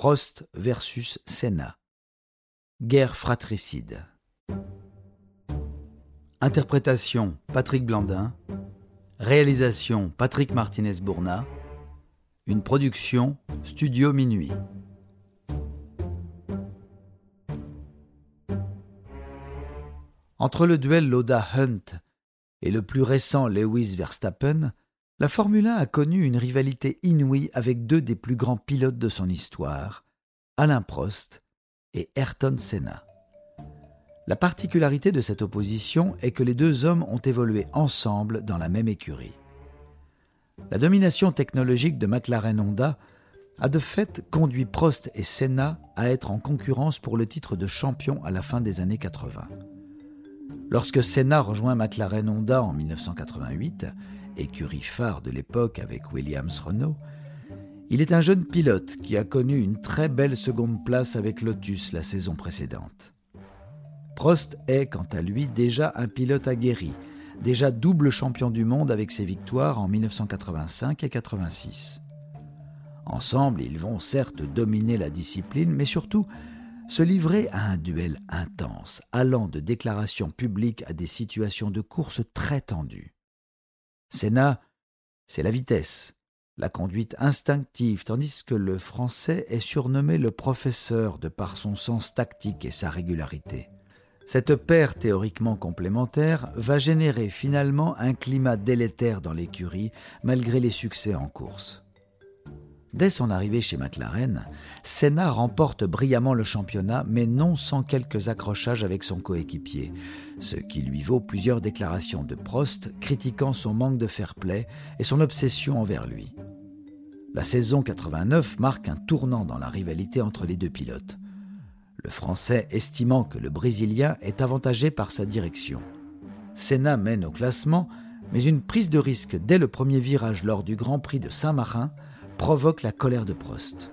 Prost versus Senna. Guerre fratricide. Interprétation Patrick Blandin. Réalisation Patrick Martinez-Bourna. Une production Studio Minuit. Entre le duel Loda-Hunt et le plus récent Lewis Verstappen, la Formule 1 a connu une rivalité inouïe avec deux des plus grands pilotes de son histoire, Alain Prost et Ayrton Senna. La particularité de cette opposition est que les deux hommes ont évolué ensemble dans la même écurie. La domination technologique de McLaren Honda a de fait conduit Prost et Senna à être en concurrence pour le titre de champion à la fin des années 80. Lorsque Senna rejoint McLaren Honda en 1988, écurie phare de l'époque avec Williams Renault, il est un jeune pilote qui a connu une très belle seconde place avec Lotus la saison précédente. Prost est, quant à lui, déjà un pilote aguerri, déjà double champion du monde avec ses victoires en 1985 et 86. Ensemble, ils vont certes dominer la discipline, mais surtout se livrer à un duel intense, allant de déclarations publiques à des situations de course très tendues. Senna, c'est la vitesse, la conduite instinctive, tandis que le français est surnommé le professeur de par son sens tactique et sa régularité. Cette paire théoriquement complémentaire va générer finalement un climat délétère dans l'écurie malgré les succès en course. Dès son arrivée chez McLaren, Senna remporte brillamment le championnat, mais non sans quelques accrochages avec son coéquipier, ce qui lui vaut plusieurs déclarations de Prost critiquant son manque de fair-play et son obsession envers lui. La saison 89 marque un tournant dans la rivalité entre les deux pilotes. Le Français estimant que le Brésilien est avantagé par sa direction. Senna mène au classement, mais une prise de risque dès le premier virage lors du Grand Prix de Saint-Marin provoque la colère de Prost.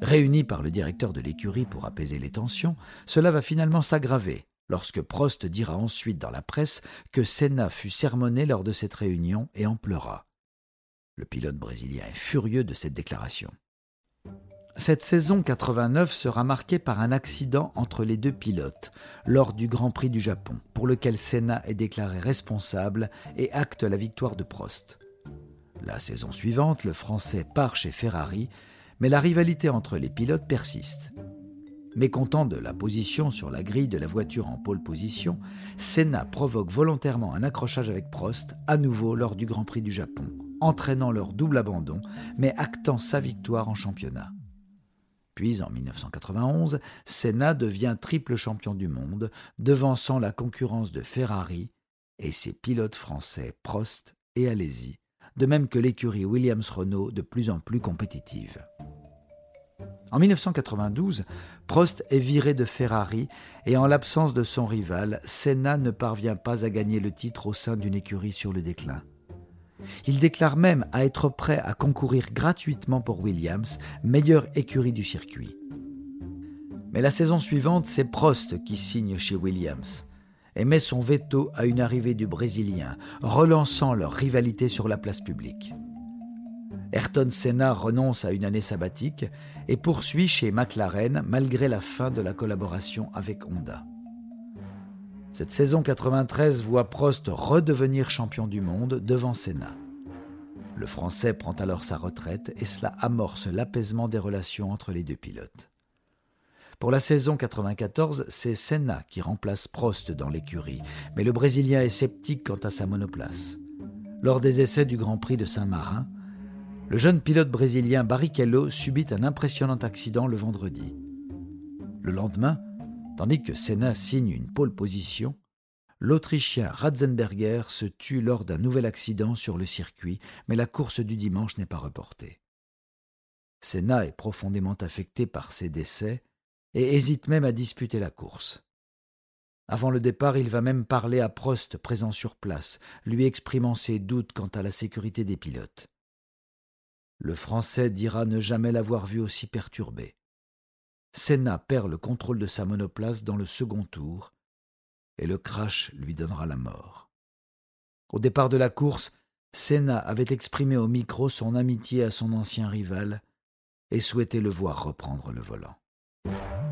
Réunis par le directeur de l'écurie pour apaiser les tensions, cela va finalement s'aggraver lorsque Prost dira ensuite dans la presse que Senna fut sermonné lors de cette réunion et en pleura. Le pilote brésilien est furieux de cette déclaration. Cette saison 89 sera marquée par un accident entre les deux pilotes lors du Grand Prix du Japon, pour lequel Senna est déclaré responsable et acte la victoire de Prost. La saison suivante, le Français part chez Ferrari, mais la rivalité entre les pilotes persiste. Mécontent de la position sur la grille de la voiture en pole position, Senna provoque volontairement un accrochage avec Prost, à nouveau lors du Grand Prix du Japon, entraînant leur double abandon, mais actant sa victoire en championnat. Puis en 1991, Senna devient triple champion du monde, devançant la concurrence de Ferrari et ses pilotes français Prost et Alesi, de même que l'écurie Williams-Renault de plus en plus compétitive. En 1992, Prost est viré de Ferrari et en l'absence de son rival, Senna ne parvient pas à gagner le titre au sein d'une écurie sur le déclin. Il déclare même à être prêt à concourir gratuitement pour Williams, meilleure écurie du circuit. Mais la saison suivante, c'est Prost qui signe chez Williams et met son veto à une arrivée du Brésilien, relançant leur rivalité sur la place publique. Ayrton Senna renonce à une année sabbatique et poursuit chez McLaren malgré la fin de la collaboration avec Honda. Cette saison 93 voit Prost redevenir champion du monde devant Senna. Le Français prend alors sa retraite et cela amorce l'apaisement des relations entre les deux pilotes. Pour la saison 94, c'est Senna qui remplace Prost dans l'écurie, mais le Brésilien est sceptique quant à sa monoplace. Lors des essais du Grand Prix de Saint-Marin, le jeune pilote brésilien Barrichello subit un impressionnant accident le vendredi. Le lendemain, tandis que Senna signe une pole position, l'Autrichien Ratzenberger se tue lors d'un nouvel accident sur le circuit, mais la course du dimanche n'est pas reportée. Senna est profondément affecté par ces décès et hésite même à disputer la course. Avant le départ, il va même parler à Prost présent sur place, lui exprimant ses doutes quant à la sécurité des pilotes. Le Français dira ne jamais l'avoir vu aussi perturbé. Senna perd le contrôle de sa monoplace dans le second tour, et le crash lui donnera la mort. Au départ de la course, Senna avait exprimé au micro son amitié à son ancien rival, et souhaitait le voir reprendre le volant. you